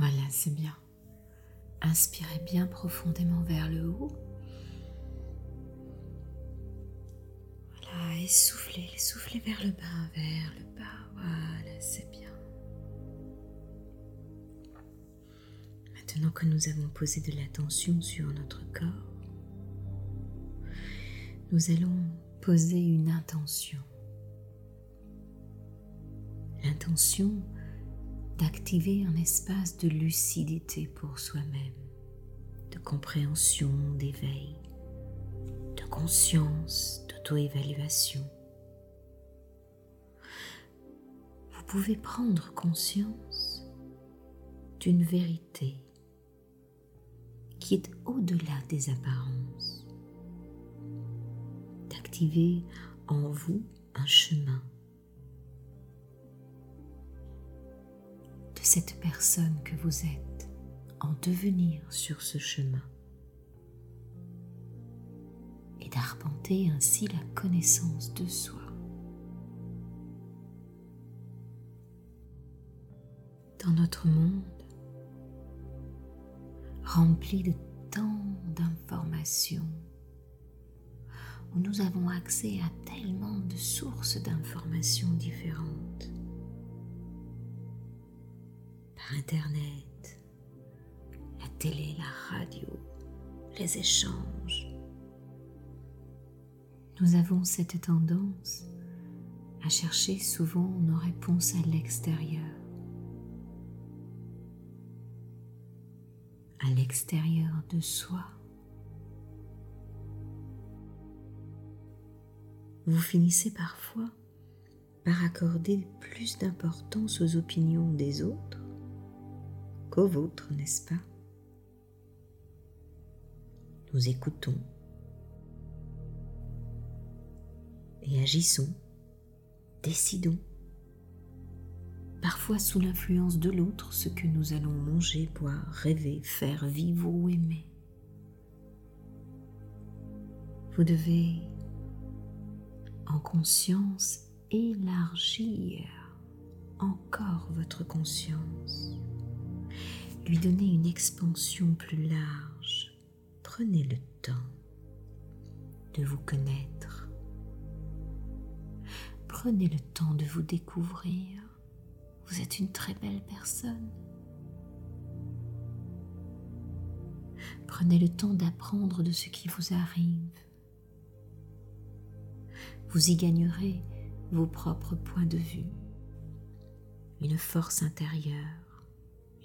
Voilà, c'est bien. Inspirez bien profondément vers le haut. Voilà, et soufflez, soufflez vers le bas, vers le bas. Voilà, c'est bien. Maintenant que nous avons posé de l'attention sur notre corps, nous allons poser une intention. L'intention d'activer un espace de lucidité pour soi-même, de compréhension, d'éveil, de conscience, d'auto-évaluation. Vous pouvez prendre conscience d'une vérité qui est au-delà des apparences, d'activer en vous un chemin cette personne que vous êtes en devenir sur ce chemin et d'arpenter ainsi la connaissance de soi. Dans notre monde rempli de tant d'informations, où nous avons accès à tellement de sources d'informations différentes, Internet, la télé, la radio, les échanges. Nous avons cette tendance à chercher souvent nos réponses à l'extérieur. à l'extérieur de soi. Vous finissez parfois par accorder plus d'importance aux opinions des autres qu'au vôtre, n'est-ce pas? Nous écoutons. Et agissons, décidons, parfois sous l'influence de l'autre, ce que nous allons manger, boire, rêver, faire, vivre ou aimer. Vous devez en conscience élargir encore votre conscience lui donner une expansion plus large. Prenez le temps de vous connaître. Prenez le temps de vous découvrir. Vous êtes une très belle personne. Prenez le temps d'apprendre de ce qui vous arrive. Vous y gagnerez vos propres points de vue, une force intérieure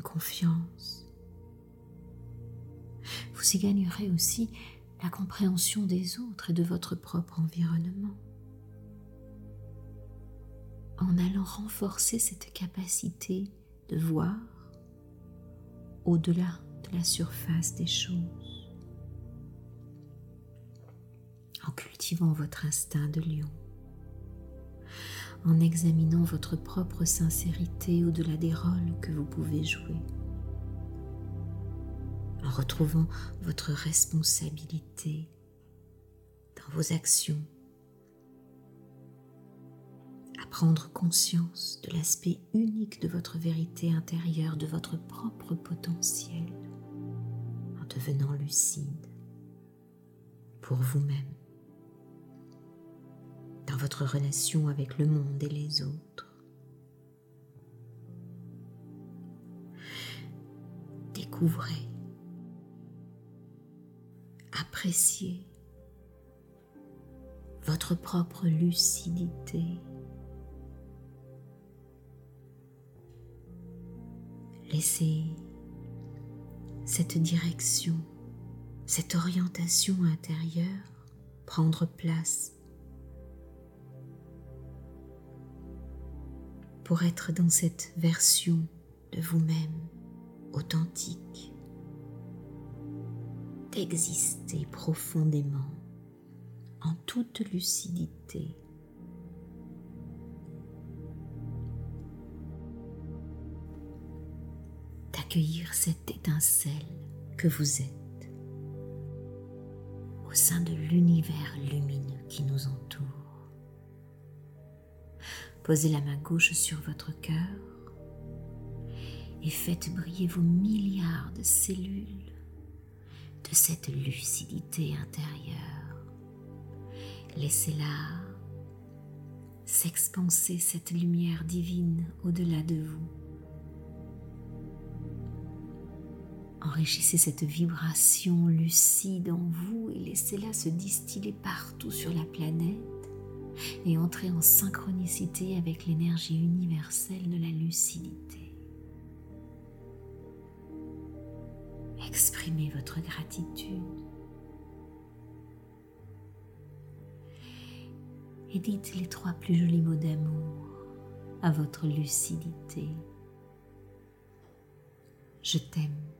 confiance. Vous y gagnerez aussi la compréhension des autres et de votre propre environnement. En allant renforcer cette capacité de voir au-delà de la surface des choses, en cultivant votre instinct de lion en examinant votre propre sincérité au-delà des rôles que vous pouvez jouer, en retrouvant votre responsabilité dans vos actions, à prendre conscience de l'aspect unique de votre vérité intérieure, de votre propre potentiel, en devenant lucide pour vous-même dans votre relation avec le monde et les autres. Découvrez, appréciez votre propre lucidité. Laissez cette direction, cette orientation intérieure prendre place pour être dans cette version de vous-même authentique, d'exister profondément en toute lucidité. d'accueillir cette étincelle que vous êtes au sein de l'univers lumineux qui nous entoure. Posez la main gauche sur votre cœur et faites briller vos milliards de cellules de cette lucidité intérieure. Laissez-la s'expanser cette lumière divine au-delà de vous. Enrichissez cette vibration lucide en vous et laissez-la se distiller partout sur la planète et entrer en synchronicité avec l'énergie universelle de la lucidité. Exprimez votre gratitude. Et dites les trois plus jolis mots d'amour à votre lucidité. Je t'aime.